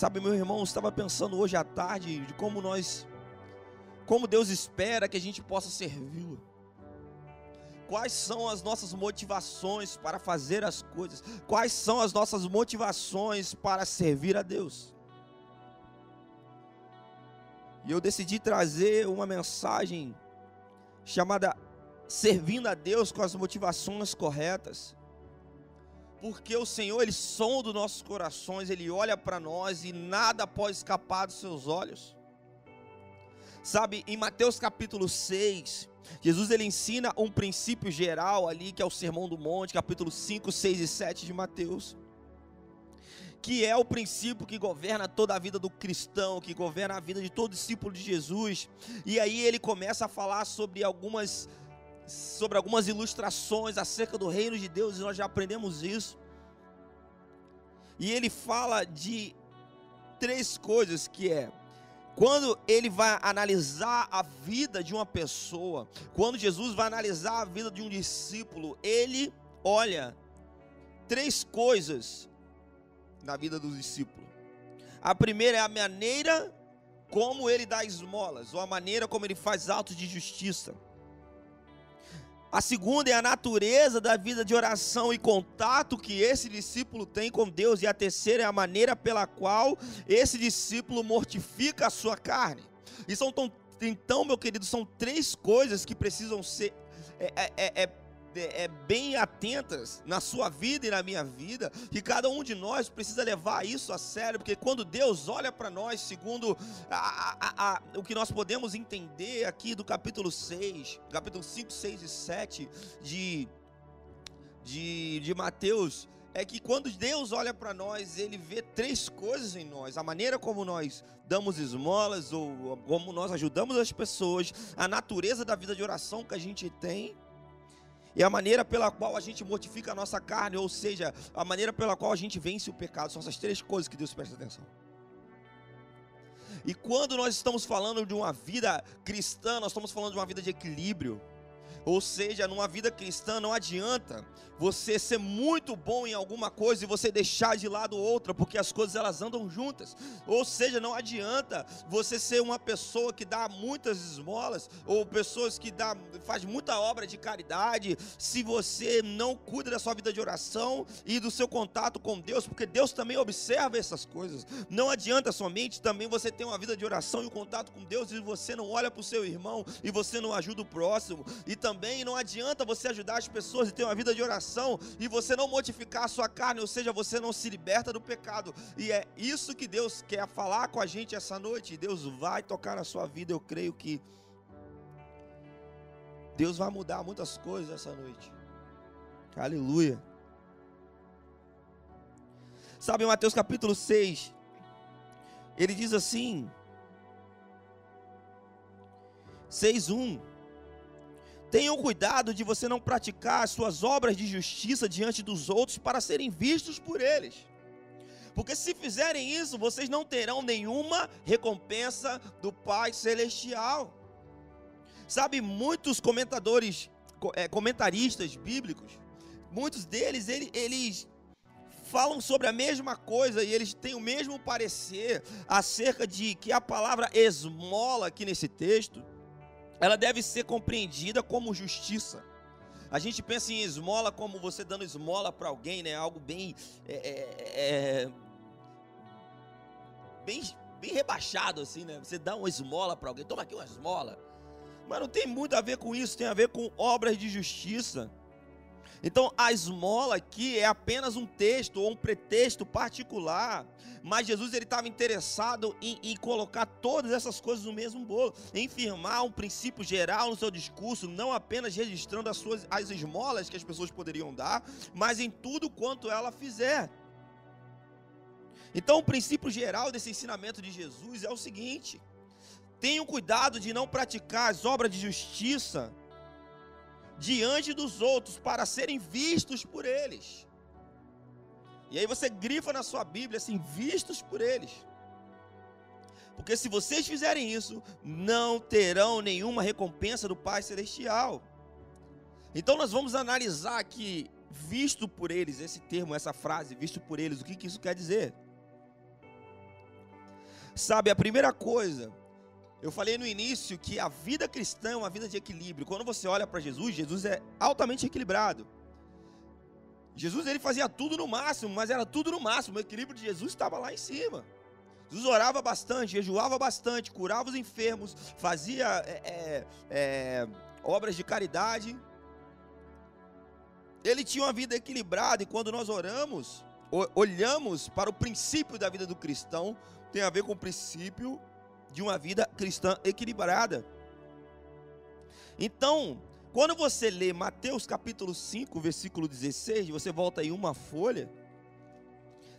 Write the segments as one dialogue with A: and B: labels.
A: Sabe, meu irmão, eu estava pensando hoje à tarde de como nós, como Deus espera que a gente possa servi-lo. Quais são as nossas motivações para fazer as coisas? Quais são as nossas motivações para servir a Deus? E eu decidi trazer uma mensagem chamada Servindo a Deus com as motivações corretas. Porque o Senhor, Ele sonda os nossos corações, Ele olha para nós e nada pode escapar dos seus olhos. Sabe, em Mateus capítulo 6, Jesus ele ensina um princípio geral ali, que é o Sermão do Monte, capítulo 5, 6 e 7 de Mateus que é o princípio que governa toda a vida do cristão, que governa a vida de todo discípulo de Jesus. E aí ele começa a falar sobre algumas sobre algumas ilustrações acerca do reino de Deus, e nós já aprendemos isso. E ele fala de três coisas que é quando ele vai analisar a vida de uma pessoa, quando Jesus vai analisar a vida de um discípulo, ele olha três coisas na vida dos discípulos. A primeira é a maneira como ele dá esmolas, ou a maneira como ele faz atos de justiça. A segunda é a natureza da vida de oração e contato que esse discípulo tem com Deus. E a terceira é a maneira pela qual esse discípulo mortifica a sua carne. E são tão, então, meu querido, são três coisas que precisam ser é, é, é, é bem atentas na sua vida e na minha vida, que cada um de nós precisa levar isso a sério, porque quando Deus olha para nós, segundo a, a, a, o que nós podemos entender aqui do capítulo 6, capítulo 5, 6 e 7 de, de, de Mateus, é que quando Deus olha para nós, Ele vê três coisas em nós: a maneira como nós damos esmolas, ou como nós ajudamos as pessoas, a natureza da vida de oração que a gente tem e a maneira pela qual a gente mortifica a nossa carne, ou seja, a maneira pela qual a gente vence o pecado, são essas três coisas que Deus presta atenção. E quando nós estamos falando de uma vida cristã, nós estamos falando de uma vida de equilíbrio. Ou seja, numa vida cristã não adianta você ser muito bom em alguma coisa e você deixar de lado outra, porque as coisas elas andam juntas. Ou seja, não adianta você ser uma pessoa que dá muitas esmolas ou pessoas que dá faz muita obra de caridade, se você não cuida da sua vida de oração e do seu contato com Deus, porque Deus também observa essas coisas. Não adianta somente também você ter uma vida de oração e um contato com Deus e você não olha para o seu irmão e você não ajuda o próximo e também não adianta você ajudar as pessoas e ter uma vida de oração e você não modificar a sua carne, ou seja, você não se liberta do pecado. E é isso que Deus quer falar com a gente essa noite. Deus vai tocar na sua vida. Eu creio que Deus vai mudar muitas coisas essa noite. Aleluia. Sabe, Mateus capítulo 6, ele diz assim: 6:1 Tenham cuidado de você não praticar as suas obras de justiça diante dos outros para serem vistos por eles. Porque se fizerem isso, vocês não terão nenhuma recompensa do Pai Celestial. Sabe, muitos comentadores, é, comentaristas bíblicos, muitos deles, eles, eles falam sobre a mesma coisa e eles têm o mesmo parecer acerca de que a palavra esmola aqui nesse texto ela deve ser compreendida como justiça. A gente pensa em esmola como você dando esmola para alguém, né? Algo bem, é, é, é, bem, bem rebaixado assim, né? Você dá uma esmola para alguém, toma aqui uma esmola. Mas não tem muito a ver com isso, tem a ver com obras de justiça. Então a esmola aqui é apenas um texto ou um pretexto particular, mas Jesus ele estava interessado em, em, colocar todas essas coisas no mesmo bolo, em firmar um princípio geral no seu discurso, não apenas registrando as suas as esmolas que as pessoas poderiam dar, mas em tudo quanto ela fizer. Então o princípio geral desse ensinamento de Jesus é o seguinte: tenham cuidado de não praticar as obras de justiça diante dos outros para serem vistos por eles. E aí você grifa na sua Bíblia assim: vistos por eles. Porque se vocês fizerem isso, não terão nenhuma recompensa do Pai Celestial. Então nós vamos analisar aqui, visto por eles, esse termo, essa frase, visto por eles, o que, que isso quer dizer? Sabe, a primeira coisa, eu falei no início que a vida cristã é uma vida de equilíbrio. Quando você olha para Jesus, Jesus é altamente equilibrado. Jesus ele fazia tudo no máximo, mas era tudo no máximo. O equilíbrio de Jesus estava lá em cima. Jesus orava bastante, jejuava bastante, curava os enfermos, fazia é, é, é, obras de caridade. Ele tinha uma vida equilibrada e quando nós oramos, olhamos para o princípio da vida do cristão, tem a ver com o princípio de uma vida cristã equilibrada. Então, quando você lê Mateus capítulo 5, versículo 16, você volta aí uma folha,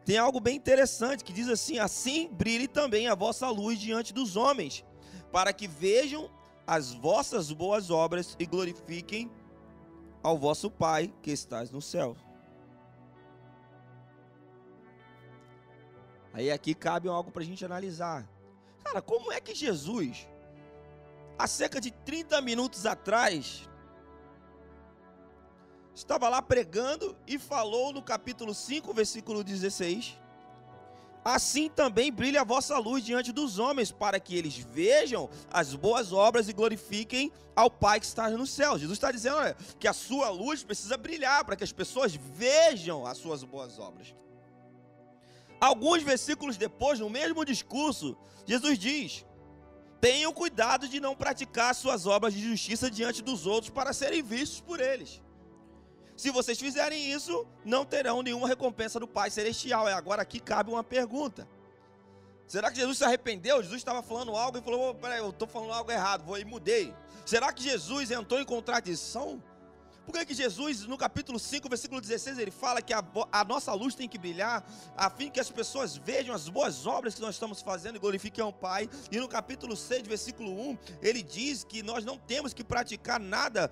A: tem algo bem interessante que diz assim: Assim brilhe também a vossa luz diante dos homens, para que vejam as vossas boas obras e glorifiquem ao vosso Pai que estás no céu. Aí aqui cabe algo para a gente analisar. Cara, como é que Jesus, há cerca de 30 minutos atrás, estava lá pregando e falou no capítulo 5, versículo 16: Assim também brilha a vossa luz diante dos homens, para que eles vejam as boas obras e glorifiquem ao Pai que está no céu. Jesus está dizendo olha, que a sua luz precisa brilhar para que as pessoas vejam as suas boas obras. Alguns versículos depois, no mesmo discurso, Jesus diz: Tenham cuidado de não praticar suas obras de justiça diante dos outros para serem vistos por eles. Se vocês fizerem isso, não terão nenhuma recompensa do Pai Celestial. E agora aqui cabe uma pergunta. Será que Jesus se arrependeu? Jesus estava falando algo e falou: oh, peraí, eu estou falando algo errado, vou e mudei. Será que Jesus entrou em contradição? Por que, que Jesus, no capítulo 5, versículo 16, ele fala que a, a, nossa luz tem que brilhar, a fim que as pessoas vejam as boas obras que nós estamos fazendo e glorifiquem ao Pai? E no capítulo 6, versículo 1, ele diz que nós não temos que praticar nada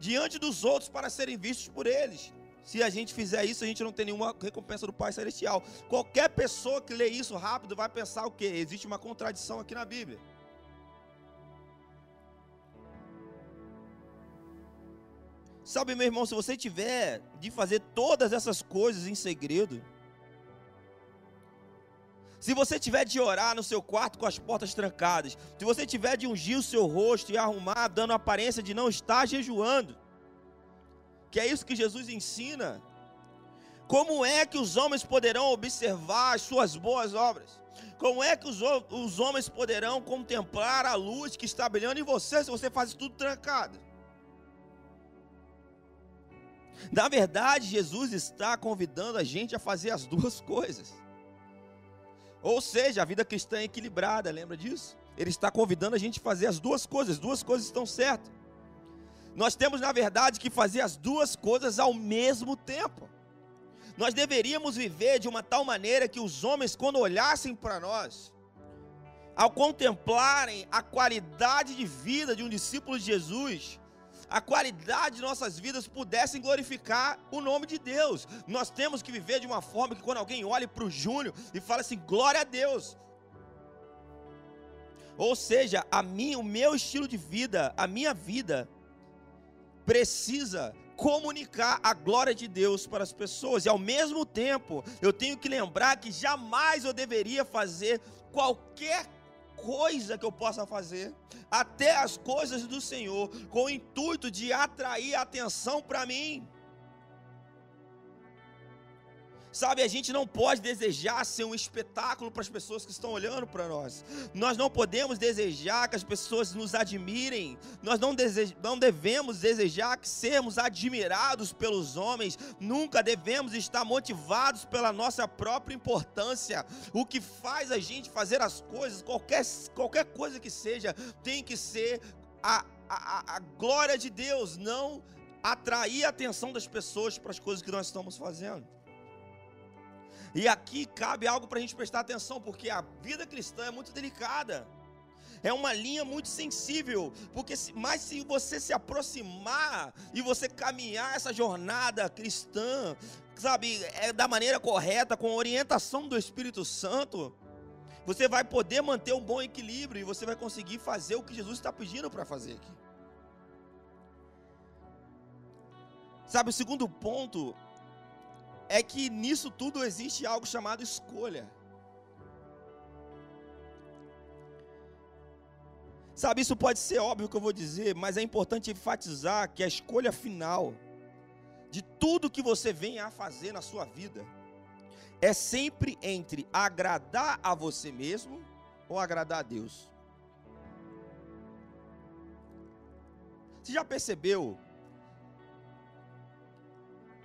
A: diante dos outros para serem vistos por eles. Se a gente fizer isso, a gente não tem nenhuma recompensa do Pai Celestial. Qualquer pessoa que lê isso rápido vai pensar o quê? Existe uma contradição aqui na Bíblia. Sabe, meu irmão, se você tiver de fazer todas essas coisas em segredo, se você tiver de orar no seu quarto com as portas trancadas, se você tiver de ungir o seu rosto e arrumar, dando aparência de não estar jejuando, que é isso que Jesus ensina, como é que os homens poderão observar as suas boas obras? Como é que os, os homens poderão contemplar a luz que está brilhando em você se você faz tudo trancado? Na verdade, Jesus está convidando a gente a fazer as duas coisas. Ou seja, a vida cristã é equilibrada, lembra disso? Ele está convidando a gente a fazer as duas coisas, as duas coisas estão certas. Nós temos, na verdade, que fazer as duas coisas ao mesmo tempo. Nós deveríamos viver de uma tal maneira que os homens, quando olhassem para nós, ao contemplarem a qualidade de vida de um discípulo de Jesus, a qualidade de nossas vidas pudessem glorificar o nome de Deus. Nós temos que viver de uma forma que quando alguém olhe para o Júnior e fala assim, glória a Deus. Ou seja, a mim, o meu estilo de vida, a minha vida, precisa comunicar a glória de Deus para as pessoas. E ao mesmo tempo, eu tenho que lembrar que jamais eu deveria fazer qualquer coisa que eu possa fazer, até as coisas do Senhor, com o intuito de atrair atenção para mim. Sabe, a gente não pode desejar ser um espetáculo para as pessoas que estão olhando para nós. Nós não podemos desejar que as pessoas nos admirem. Nós não, desej não devemos desejar que sermos admirados pelos homens. Nunca devemos estar motivados pela nossa própria importância. O que faz a gente fazer as coisas, qualquer, qualquer coisa que seja, tem que ser a, a, a glória de Deus, não atrair a atenção das pessoas para as coisas que nós estamos fazendo. E aqui cabe algo para a gente prestar atenção, porque a vida cristã é muito delicada. É uma linha muito sensível, porque se, mas se você se aproximar e você caminhar essa jornada cristã, sabe, é da maneira correta, com a orientação do Espírito Santo, você vai poder manter um bom equilíbrio e você vai conseguir fazer o que Jesus está pedindo para fazer aqui. Sabe, o segundo ponto é que nisso tudo existe algo chamado escolha. Sabe, isso pode ser óbvio que eu vou dizer, mas é importante enfatizar que a escolha final de tudo que você vem a fazer na sua vida é sempre entre agradar a você mesmo ou agradar a Deus. Você já percebeu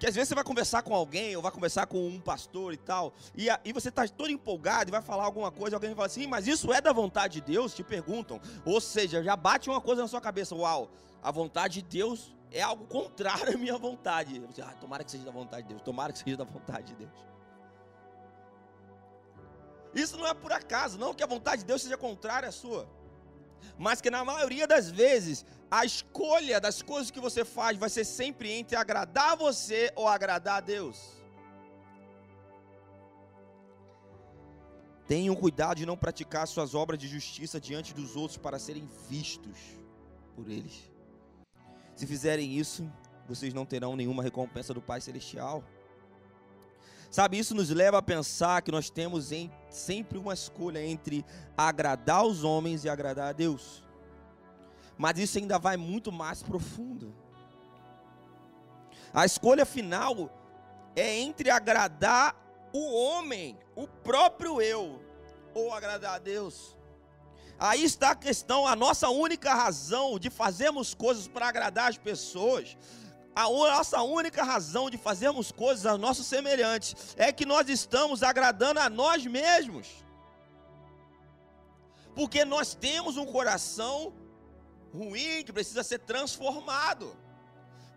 A: que às vezes você vai conversar com alguém, ou vai conversar com um pastor e tal, e, a, e você está todo empolgado e vai falar alguma coisa, alguém vai falar assim, mas isso é da vontade de Deus? Te perguntam. Ou seja, já bate uma coisa na sua cabeça, uau, a vontade de Deus é algo contrário à minha vontade. Você, ah, tomara que seja da vontade de Deus, tomara que seja da vontade de Deus. Isso não é por acaso, não que a vontade de Deus seja contrária à sua mas que na maioria das vezes a escolha das coisas que você faz vai ser sempre entre agradar você ou agradar a Deus. Tenham cuidado de não praticar suas obras de justiça diante dos outros para serem vistos por eles. Se fizerem isso, vocês não terão nenhuma recompensa do Pai Celestial. Sabe, isso nos leva a pensar que nós temos em, sempre uma escolha entre agradar os homens e agradar a Deus. Mas isso ainda vai muito mais profundo. A escolha final é entre agradar o homem, o próprio eu, ou agradar a Deus. Aí está a questão, a nossa única razão de fazermos coisas para agradar as pessoas a nossa única razão de fazermos coisas aos nossos semelhantes é que nós estamos agradando a nós mesmos. Porque nós temos um coração ruim que precisa ser transformado.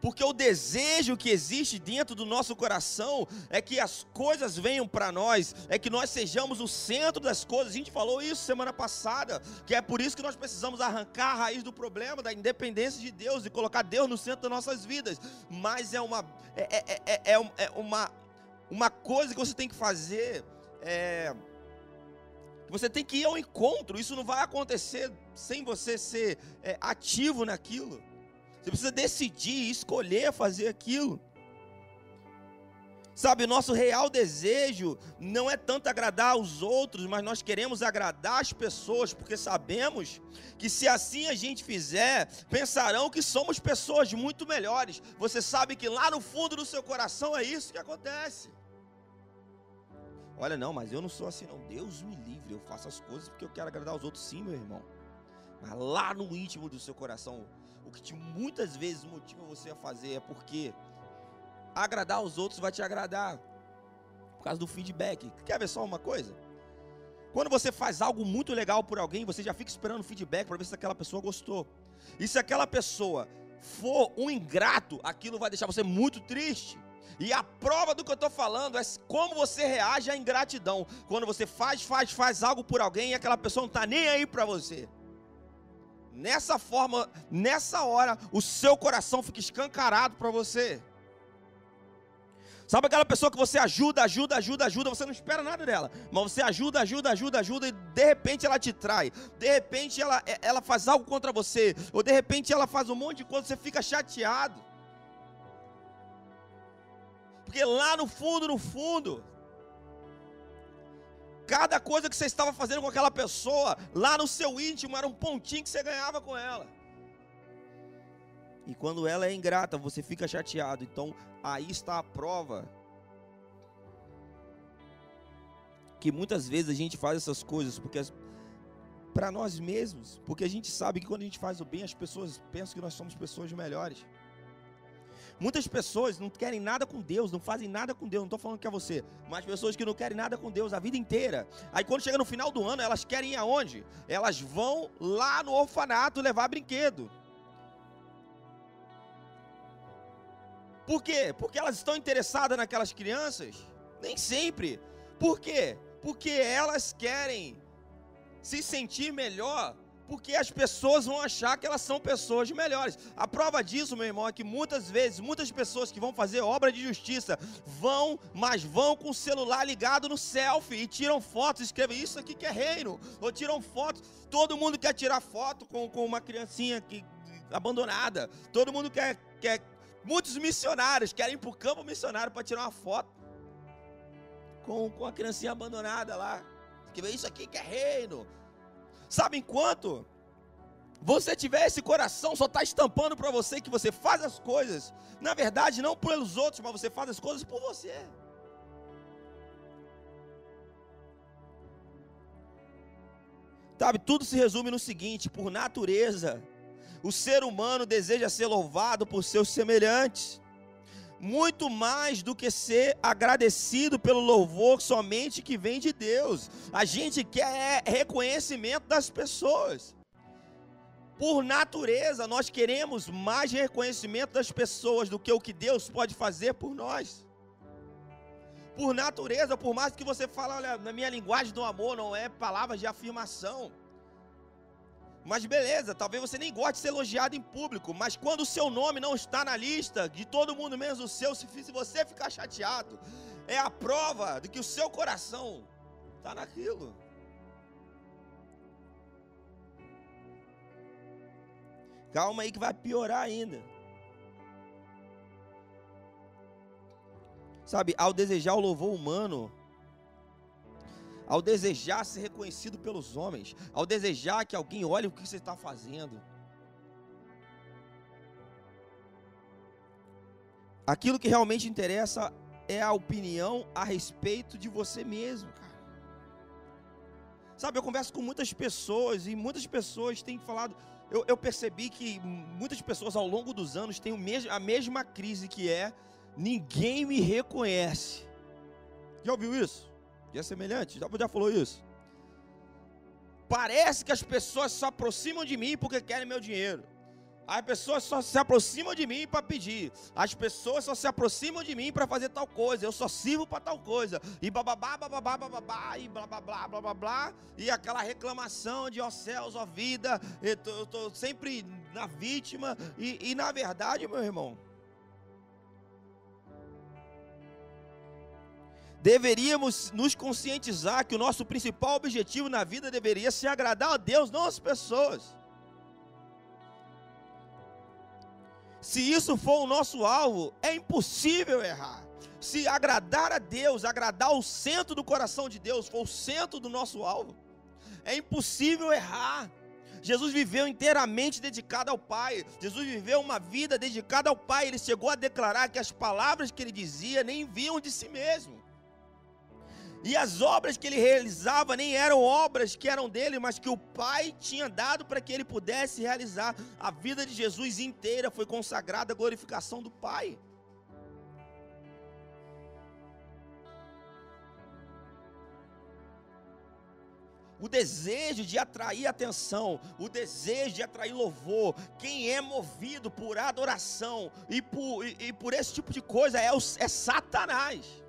A: Porque o desejo que existe dentro do nosso coração é que as coisas venham para nós, é que nós sejamos o centro das coisas. A gente falou isso semana passada, que é por isso que nós precisamos arrancar a raiz do problema, da independência de Deus e colocar Deus no centro das nossas vidas. Mas é uma, é, é, é, é uma, uma coisa que você tem que fazer. É, você tem que ir ao encontro, isso não vai acontecer sem você ser é, ativo naquilo. Você precisa decidir, escolher fazer aquilo. Sabe, nosso real desejo não é tanto agradar aos outros, mas nós queremos agradar as pessoas, porque sabemos que se assim a gente fizer, pensarão que somos pessoas muito melhores. Você sabe que lá no fundo do seu coração é isso que acontece. Olha, não, mas eu não sou assim, não. Deus me livre, eu faço as coisas porque eu quero agradar os outros, sim, meu irmão. Mas lá no íntimo do seu coração, o que te, muitas vezes motiva você a fazer é porque agradar os outros vai te agradar. Por causa do feedback. Quer ver só uma coisa? Quando você faz algo muito legal por alguém, você já fica esperando feedback para ver se aquela pessoa gostou. E se aquela pessoa for um ingrato, aquilo vai deixar você muito triste. E a prova do que eu estou falando é como você reage à ingratidão. Quando você faz, faz, faz algo por alguém e aquela pessoa não está nem aí para você. Nessa forma, nessa hora, o seu coração fica escancarado para você. Sabe aquela pessoa que você ajuda, ajuda, ajuda, ajuda, você não espera nada dela, mas você ajuda, ajuda, ajuda, ajuda e de repente ela te trai, de repente ela, ela faz algo contra você, ou de repente ela faz um monte de coisa, você fica chateado. Porque lá no fundo, no fundo, Cada coisa que você estava fazendo com aquela pessoa, lá no seu íntimo, era um pontinho que você ganhava com ela. E quando ela é ingrata, você fica chateado. Então, aí está a prova. Que muitas vezes a gente faz essas coisas porque para nós mesmos, porque a gente sabe que quando a gente faz o bem, as pessoas pensam que nós somos pessoas melhores. Muitas pessoas não querem nada com Deus, não fazem nada com Deus. Não estou falando que é você, mas pessoas que não querem nada com Deus a vida inteira. Aí quando chega no final do ano, elas querem ir aonde? Elas vão lá no orfanato levar brinquedo. Por quê? Porque elas estão interessadas naquelas crianças? Nem sempre. Por quê? Porque elas querem se sentir melhor porque as pessoas vão achar que elas são pessoas melhores. A prova disso, meu irmão, é que muitas vezes, muitas pessoas que vão fazer obra de justiça vão, mas vão com o celular ligado no selfie e tiram fotos, escrevem isso aqui que é reino, ou tiram fotos. Todo mundo quer tirar foto com, com uma criancinha que, abandonada. Todo mundo quer, quer. Muitos missionários querem ir para o campo missionário para tirar uma foto com, com a criancinha abandonada lá. Que isso aqui que é reino. Sabem quanto? você tiver esse coração, só está estampando para você que você faz as coisas, na verdade, não pelos outros, mas você faz as coisas por você. Sabe, tudo se resume no seguinte: por natureza, o ser humano deseja ser louvado por seus semelhantes, muito mais do que ser agradecido pelo louvor somente que vem de Deus. A gente quer reconhecimento das pessoas. Por natureza, nós queremos mais reconhecimento das pessoas do que o que Deus pode fazer por nós. Por natureza, por mais que você fale, olha, na minha linguagem do amor não é palavras de afirmação. Mas beleza, talvez você nem goste de ser elogiado em público, mas quando o seu nome não está na lista de todo mundo menos o seu, se você ficar chateado, é a prova de que o seu coração está naquilo. Calma aí que vai piorar ainda. Sabe, ao desejar o louvor humano, ao desejar ser reconhecido pelos homens, ao desejar que alguém olhe o que você está fazendo, aquilo que realmente interessa é a opinião a respeito de você mesmo, cara. Sabe, eu converso com muitas pessoas e muitas pessoas têm falado. Eu, eu percebi que muitas pessoas ao longo dos anos têm o mes a mesma crise que é ninguém me reconhece. Já ouviu isso? Já é semelhante? Já, já falou isso? Parece que as pessoas se aproximam de mim porque querem meu dinheiro. As pessoas só se aproximam de mim para pedir. As pessoas só se aproximam de mim para fazer tal coisa. Eu só sirvo para tal coisa. E bababá, bababá, bababá, e blá blá blá blá blá blá. E aquela reclamação de ó céus, ó vida. Eu estou sempre na vítima. E, e na verdade, meu irmão, deveríamos nos conscientizar que o nosso principal objetivo na vida deveria ser agradar a Deus, não as pessoas. Se isso for o nosso alvo, é impossível errar. Se agradar a Deus, agradar o centro do coração de Deus, for o centro do nosso alvo, é impossível errar. Jesus viveu inteiramente dedicado ao Pai. Jesus viveu uma vida dedicada ao Pai. Ele chegou a declarar que as palavras que ele dizia nem vinham de si mesmo. E as obras que ele realizava nem eram obras que eram dele, mas que o Pai tinha dado para que ele pudesse realizar. A vida de Jesus inteira foi consagrada à glorificação do Pai. o desejo de atrair atenção, o desejo de atrair louvor, quem é movido por adoração e por, e, e por esse tipo de coisa é, o, é Satanás.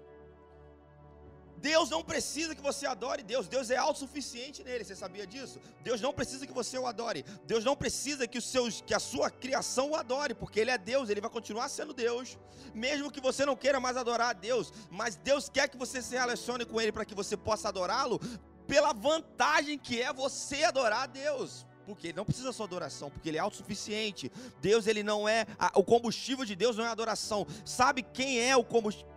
A: Deus não precisa que você adore Deus, Deus é autossuficiente nele, você sabia disso? Deus não precisa que você o adore, Deus não precisa que, os seus, que a sua criação o adore, porque Ele é Deus, Ele vai continuar sendo Deus, mesmo que você não queira mais adorar a Deus, mas Deus quer que você se relacione com Ele para que você possa adorá-lo, pela vantagem que é você adorar a Deus porque ele não precisa sua adoração, porque ele é autossuficiente. Deus, ele não é a, o combustível de Deus não é adoração. Sabe quem é o?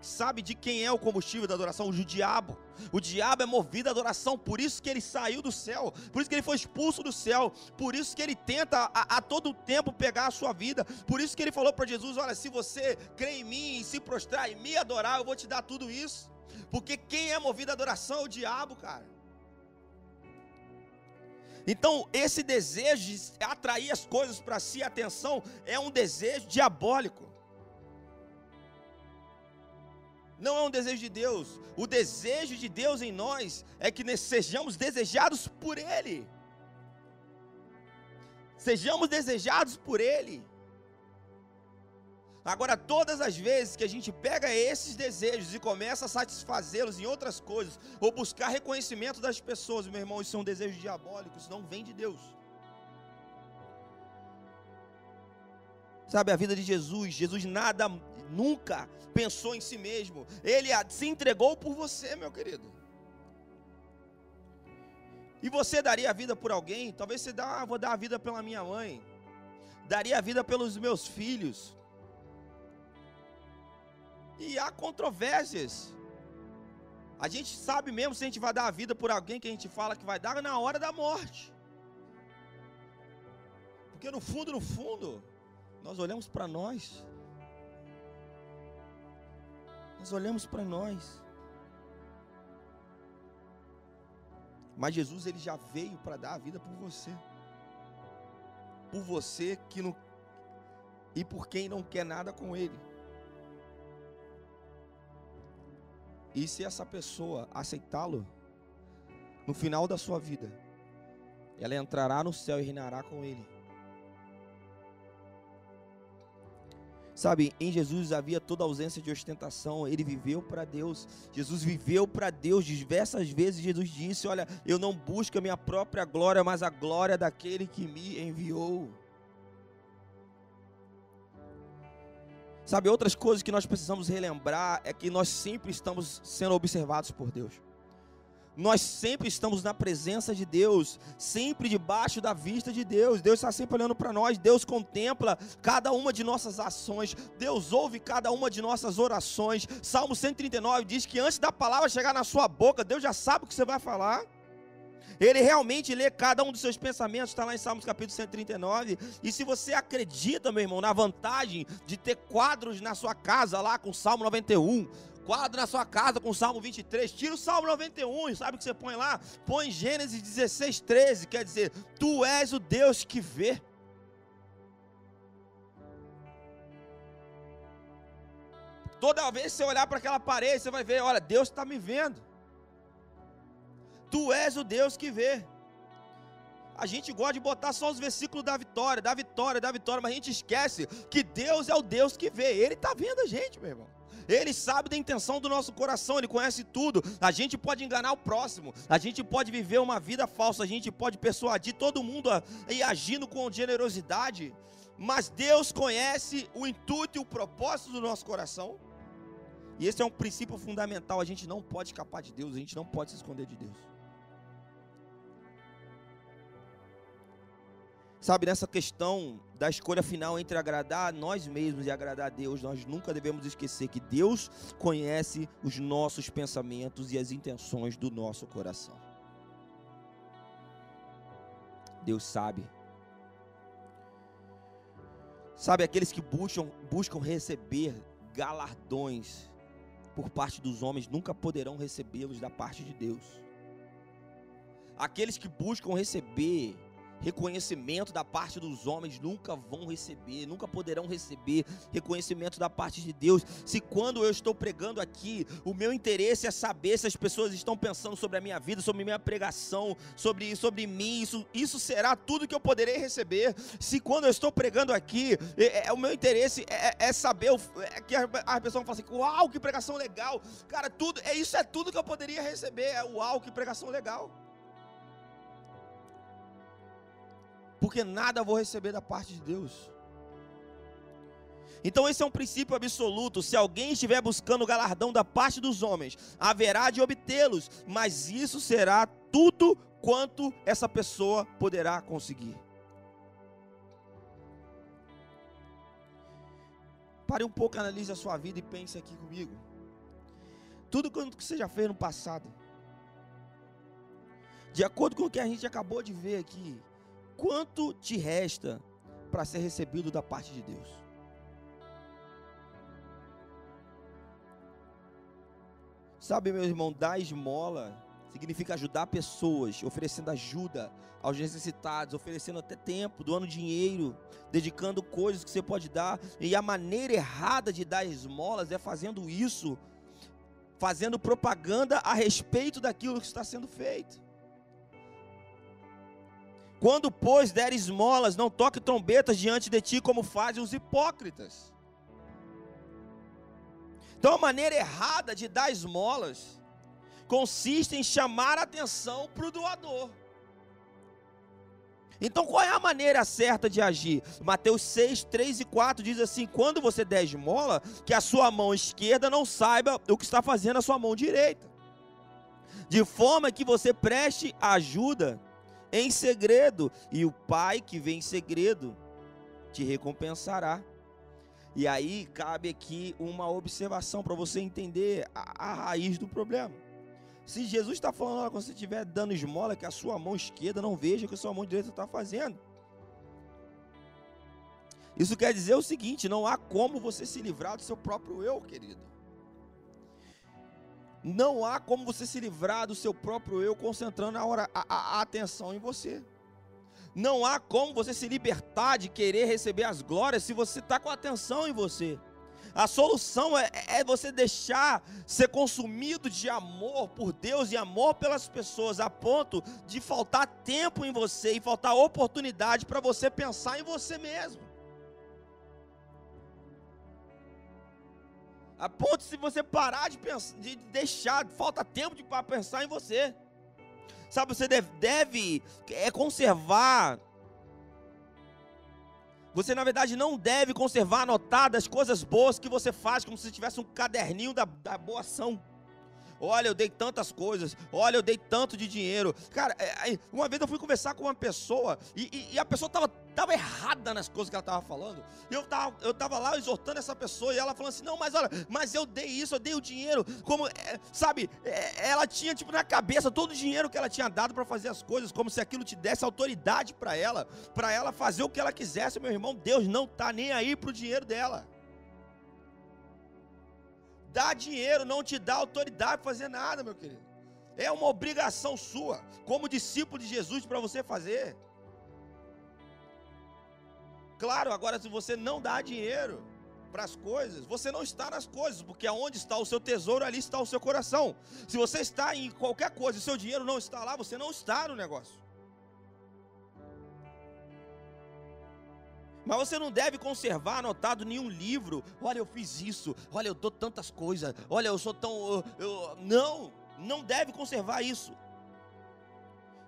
A: Sabe de quem é o combustível da adoração? O diabo. O diabo é movido à adoração, por isso que ele saiu do céu, por isso que ele foi expulso do céu, por isso que ele tenta a, a todo tempo pegar a sua vida, por isso que ele falou para Jesus: Olha, se você crê em mim e se prostrar e me adorar, eu vou te dar tudo isso. Porque quem é movido à adoração é o diabo, cara. Então, esse desejo de atrair as coisas para si, atenção, é um desejo diabólico. Não é um desejo de Deus. O desejo de Deus em nós é que sejamos desejados por Ele. Sejamos desejados por Ele. Agora, todas as vezes que a gente pega esses desejos e começa a satisfazê-los em outras coisas, ou buscar reconhecimento das pessoas, meu irmão, isso é um desejo diabólico, isso não vem de Deus. Sabe, a vida de Jesus, Jesus nada, nunca pensou em si mesmo, ele se entregou por você, meu querido. E você daria a vida por alguém? Talvez você dá, ah, vou dar a vida pela minha mãe, daria a vida pelos meus filhos, e há controvérsias. A gente sabe mesmo se a gente vai dar a vida por alguém que a gente fala que vai dar na hora da morte. Porque no fundo, no fundo, nós olhamos para nós. Nós olhamos para nós. Mas Jesus ele já veio para dar a vida por você. Por você que não e por quem não quer nada com ele. E se essa pessoa aceitá-lo, no final da sua vida, ela entrará no céu e reinará com ele. Sabe, em Jesus havia toda ausência de ostentação, ele viveu para Deus. Jesus viveu para Deus diversas vezes. Jesus disse: Olha, eu não busco a minha própria glória, mas a glória daquele que me enviou. Sabe, outras coisas que nós precisamos relembrar é que nós sempre estamos sendo observados por Deus. Nós sempre estamos na presença de Deus, sempre debaixo da vista de Deus. Deus está sempre olhando para nós. Deus contempla cada uma de nossas ações. Deus ouve cada uma de nossas orações. Salmo 139 diz que antes da palavra chegar na sua boca, Deus já sabe o que você vai falar. Ele realmente lê cada um dos seus pensamentos, está lá em Salmos capítulo 139. E se você acredita, meu irmão, na vantagem de ter quadros na sua casa lá com Salmo 91, quadro na sua casa com Salmo 23, tira o Salmo 91, sabe o que você põe lá? Põe Gênesis 16, 13, quer dizer, tu és o Deus que vê. Toda vez que você olhar para aquela parede, você vai ver, olha, Deus está me vendo. Tu és o Deus que vê. A gente gosta de botar só os versículos da vitória, da vitória, da vitória, mas a gente esquece que Deus é o Deus que vê. Ele está vendo a gente, meu irmão. Ele sabe da intenção do nosso coração, ele conhece tudo. A gente pode enganar o próximo, a gente pode viver uma vida falsa, a gente pode persuadir todo mundo a, e agindo com generosidade, mas Deus conhece o intuito e o propósito do nosso coração. E esse é um princípio fundamental. A gente não pode escapar de Deus, a gente não pode se esconder de Deus. Sabe, nessa questão da escolha final entre agradar a nós mesmos e agradar a Deus, nós nunca devemos esquecer que Deus conhece os nossos pensamentos e as intenções do nosso coração. Deus sabe. Sabe, aqueles que buscam, buscam receber galardões por parte dos homens nunca poderão recebê-los da parte de Deus. Aqueles que buscam receber reconhecimento da parte dos homens nunca vão receber, nunca poderão receber reconhecimento da parte de Deus. Se quando eu estou pregando aqui, o meu interesse é saber se as pessoas estão pensando sobre a minha vida, sobre minha pregação, sobre, sobre mim, isso, isso será tudo que eu poderei receber. Se quando eu estou pregando aqui, é, é o meu interesse é, é saber é que as pessoas falam assim: Uau, que pregação legal! Cara, tudo, é isso é tudo que eu poderia receber. É uau, que pregação legal. Porque nada vou receber da parte de Deus. Então, esse é um princípio absoluto. Se alguém estiver buscando galardão da parte dos homens, haverá de obtê-los, mas isso será tudo quanto essa pessoa poderá conseguir. Pare um pouco, analise a sua vida e pense aqui comigo. Tudo que você já fez no passado, de acordo com o que a gente acabou de ver aqui, quanto te resta para ser recebido da parte de Deus? Sabe, meu irmão, dar esmola significa ajudar pessoas, oferecendo ajuda aos necessitados, oferecendo até tempo, doando dinheiro, dedicando coisas que você pode dar. E a maneira errada de dar esmolas é fazendo isso, fazendo propaganda a respeito daquilo que está sendo feito. Quando, pois, der esmolas, não toque trombetas diante de ti, como fazem os hipócritas. Então, a maneira errada de dar esmolas consiste em chamar a atenção para o doador. Então, qual é a maneira certa de agir? Mateus 6, 3 e 4 diz assim: Quando você der esmola, que a sua mão esquerda não saiba o que está fazendo a sua mão direita, de forma que você preste ajuda em segredo, e o Pai que vem em segredo te recompensará. E aí cabe aqui uma observação para você entender a, a, raiz do problema. Se Jesus está falando, quando você estiver dando esmola, que a sua mão esquerda não veja o que a sua mão direita está fazendo. Isso quer dizer o seguinte: não há como você se livrar do seu próprio eu, querido. Não há como você se livrar do seu próprio eu concentrando a, hora, a, a, atenção em você. Não há como você se libertar de querer receber as glórias se você está com atenção em você. A solução é, é, você deixar ser consumido de amor por Deus e amor pelas pessoas, a ponto de faltar tempo em você e faltar oportunidade para você pensar em você mesmo. A ponto de você parar de, pensar, de deixar, falta tempo de, para pensar em você. Sabe, você deve, deve é, conservar você, na verdade, não deve conservar anotadas coisas boas que você faz, como se tivesse um caderninho da, da boa ação. Olha, eu dei tantas coisas. Olha, eu dei tanto de dinheiro. Cara, é, uma vez eu fui conversar com uma pessoa e, e, e a pessoa estava tava errada nas coisas que ela estava falando. E eu estava eu tava lá exortando essa pessoa e ela falando assim: Não, mas olha, mas eu dei isso, eu dei o dinheiro. Como, é, sabe, é, ela tinha tipo na cabeça todo o dinheiro que ela tinha dado para fazer as coisas, como se aquilo te desse autoridade para ela, para ela fazer o que ela quisesse. Meu irmão, Deus não está nem aí para o dinheiro dela. Dar dinheiro não te dá autoridade para fazer nada, meu querido. É uma obrigação sua, como discípulo de Jesus, para você fazer. Claro, agora se você não dá dinheiro para as coisas, você não está nas coisas, porque aonde está o seu tesouro, ali está o seu coração. Se você está em qualquer coisa e seu dinheiro não está lá, você não está no negócio. Mas você não deve conservar anotado nenhum livro. Olha, eu fiz isso. Olha, eu dou tantas coisas. Olha, eu sou tão. Eu, eu... Não, não deve conservar isso.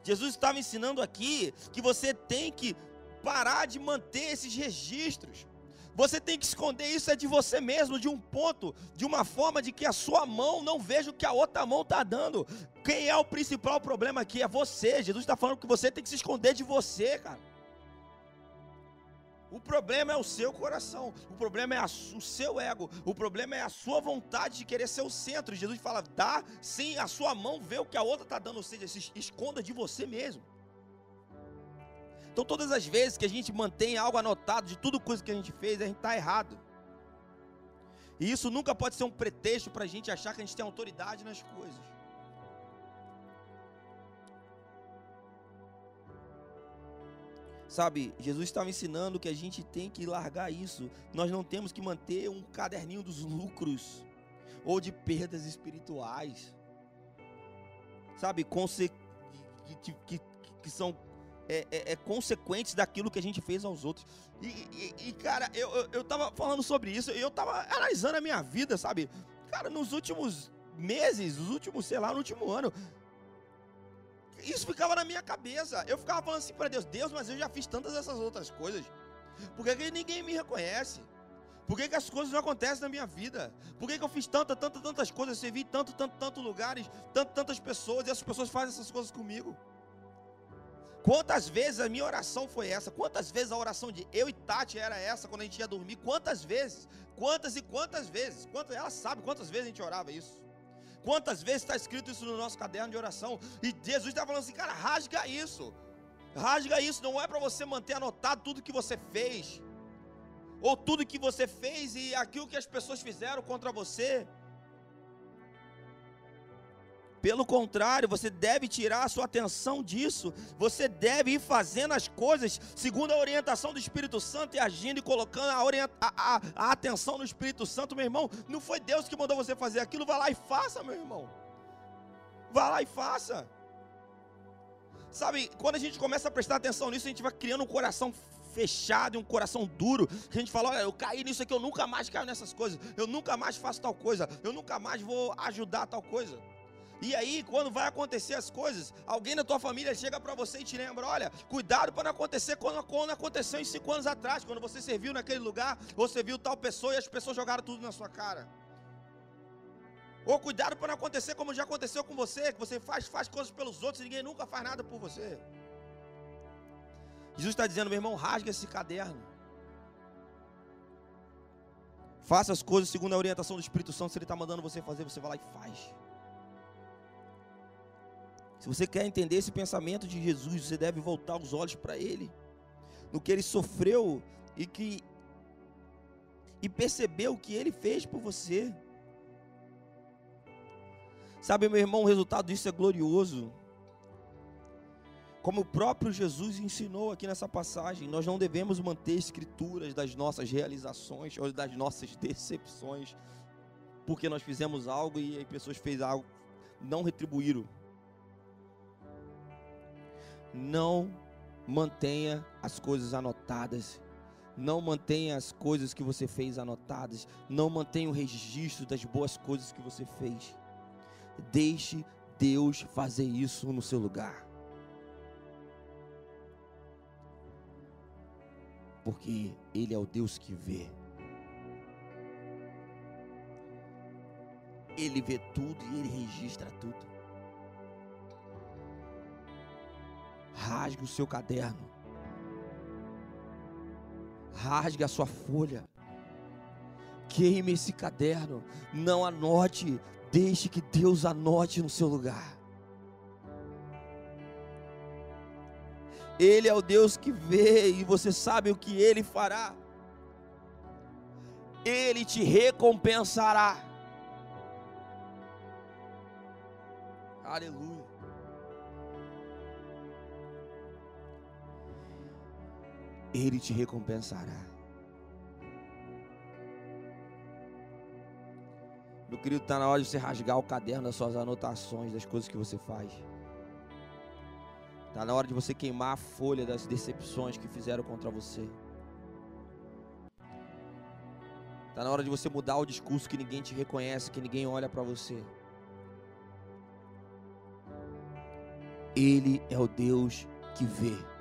A: Jesus estava ensinando aqui que você tem que parar de manter esses registros. Você tem que esconder isso é de você mesmo, de um ponto, de uma forma de que a sua mão não veja o que a outra mão está dando. Quem é o principal problema aqui? É você. Jesus está falando que você tem que se esconder de você, cara. O problema é o seu coração, o problema é a, o seu ego, o problema é a sua vontade de querer ser o centro. Jesus fala: dá sim a sua mão, vê o que a outra está dando, ou seja, se esconda de você mesmo. Então, todas as vezes que a gente mantém algo anotado de tudo coisa que a gente fez, a gente está errado. E isso nunca pode ser um pretexto para a gente achar que a gente tem autoridade nas coisas. Sabe, Jesus estava ensinando que a gente tem que largar isso. Nós não temos que manter um caderninho dos lucros ou de perdas espirituais. Sabe, conse que, que, que são é, é, é, consequentes daquilo que a gente fez aos outros. E, e, e cara, eu, eu, eu tava falando sobre isso e eu tava analisando a minha vida, sabe? Cara, nos últimos meses, nos últimos, sei lá, no último ano, isso ficava na minha cabeça. Eu ficava falando assim para Deus: Deus, mas eu já fiz tantas essas outras coisas. Por que, que ninguém me reconhece? Por que, que as coisas não acontecem na minha vida? Por que, que eu fiz tantas, tantas, tantas coisas, servi tanto, tanto, tantos lugares, tanto, tantas pessoas, e essas pessoas fazem essas coisas comigo? Quantas vezes a minha oração foi essa? Quantas vezes a oração de eu e Tati era essa quando a gente ia dormir? Quantas vezes? Quantas e quantas vezes? Quantas, ela sabe quantas vezes a gente orava isso. Quantas vezes está escrito isso no nosso caderno de oração? E Jesus está falando assim, cara, rasga isso. Rasga isso, não é para você manter anotado tudo que você fez. Ou tudo que você fez e aquilo que as pessoas fizeram contra você. Pelo contrário, você deve tirar a sua atenção disso. Você deve ir fazendo as coisas segundo a orientação do Espírito Santo e agindo e colocando a, a, a, a atenção no Espírito Santo, meu irmão. Não foi Deus que mandou você fazer aquilo, vá lá e faça, meu irmão. Vá lá e faça. Sabe, quando a gente começa a prestar atenção nisso, a gente vai criando um coração fechado e um coração duro. A gente fala: olha, eu caí nisso aqui, eu nunca mais caio nessas coisas, eu nunca mais faço tal coisa, eu nunca mais vou ajudar tal coisa. E aí, quando vai acontecer as coisas, alguém da tua família chega para você e te lembra: olha, cuidado para não acontecer quando, quando aconteceu em cinco anos atrás, quando você serviu naquele lugar, você viu tal pessoa e as pessoas jogaram tudo na sua cara. Ou cuidado para não acontecer como já aconteceu com você, que você faz, faz coisas pelos outros e ninguém nunca faz nada por você. Jesus está dizendo, meu irmão, rasga esse caderno. Faça as coisas segundo a orientação do Espírito Santo. Se Ele está mandando você fazer, você vai lá e faz. Se você quer entender esse pensamento de Jesus, você deve voltar os olhos para Ele, no que Ele sofreu e que e perceber o que ele fez por você. Sabe, meu irmão, o resultado disso é glorioso. Como o próprio Jesus ensinou aqui nessa passagem, nós não devemos manter escrituras das nossas realizações ou das nossas decepções, porque nós fizemos algo e as pessoas fez algo, não retribuíram. Não mantenha as coisas anotadas. Não mantenha as coisas que você fez anotadas. Não mantenha o registro das boas coisas que você fez. Deixe Deus fazer isso no seu lugar. Porque Ele é o Deus que vê. Ele vê tudo e Ele registra tudo. Rasgue o seu caderno. Rasgue a sua folha. Queime esse caderno. Não anote. Deixe que Deus anote no seu lugar. Ele é o Deus que vê e você sabe o que ele fará. Ele te recompensará. Aleluia. Ele te recompensará. Meu querido, está na hora de você rasgar o caderno das suas anotações, das coisas que você faz. Está na hora de você queimar a folha das decepções que fizeram contra você. Está na hora de você mudar o discurso que ninguém te reconhece, que ninguém olha para você. Ele é o Deus que vê.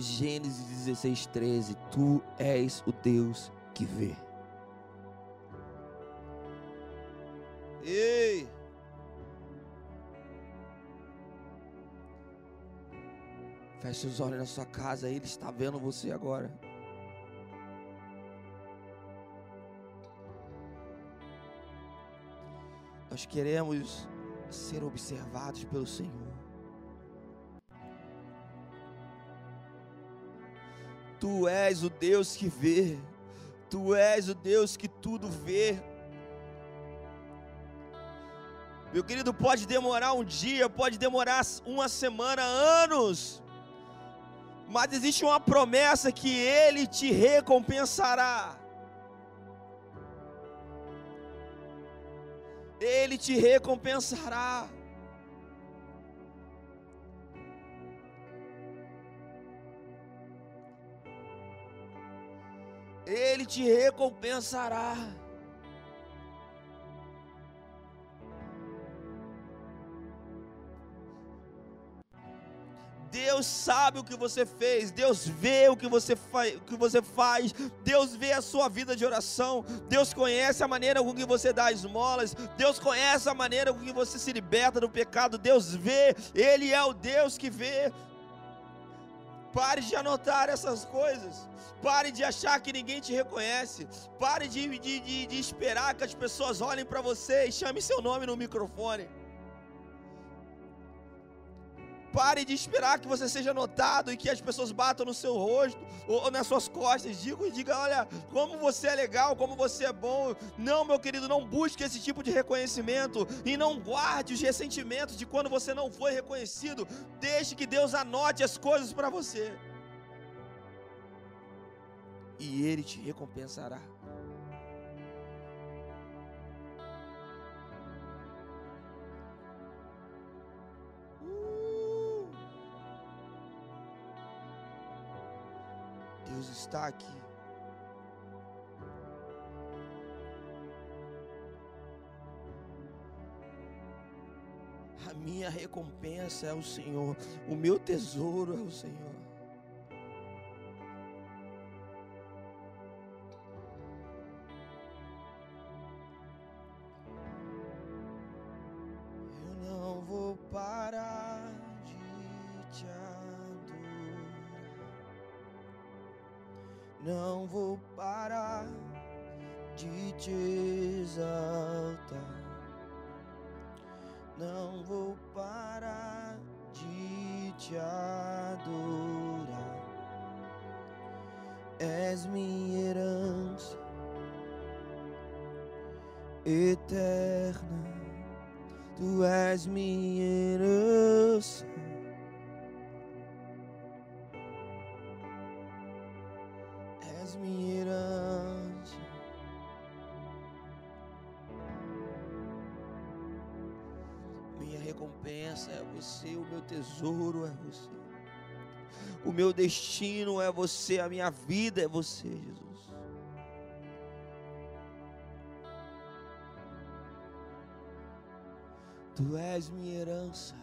A: Gênesis 16, 13. Tu és o Deus que vê. Ei! Feche os olhos na sua casa, Ele está vendo você agora. Nós queremos ser observados pelo Senhor. Tu és o Deus que vê. Tu és o Deus que tudo vê. Meu querido, pode demorar um dia, pode demorar uma semana, anos. Mas existe uma promessa que Ele te recompensará. Ele te recompensará. Ele te recompensará. Deus sabe o que você fez, Deus vê o que você, o que você faz, Deus vê a sua vida de oração, Deus conhece a maneira com que você dá esmolas, Deus conhece a maneira com que você se liberta do pecado, Deus vê, Ele é o Deus que vê. Pare de anotar essas coisas. Pare de achar que ninguém te reconhece. Pare de, de, de, de esperar que as pessoas olhem para você e chame seu nome no microfone. Pare de esperar que você seja notado e que as pessoas batam no seu rosto ou, nas suas costas. Diga e diga: olha, como você é legal, como você é bom. Não, meu querido, não busque esse tipo de reconhecimento e não guarde os ressentimentos de quando você não foi reconhecido. Deixe que Deus anote as coisas para você. E Ele te recompensará. Está aqui. A minha recompensa é o Senhor, o meu tesouro é o Senhor. És minha herança eterna, tu és minha herança. O meu destino é você, a minha vida é você, Jesus. Tu és minha herança.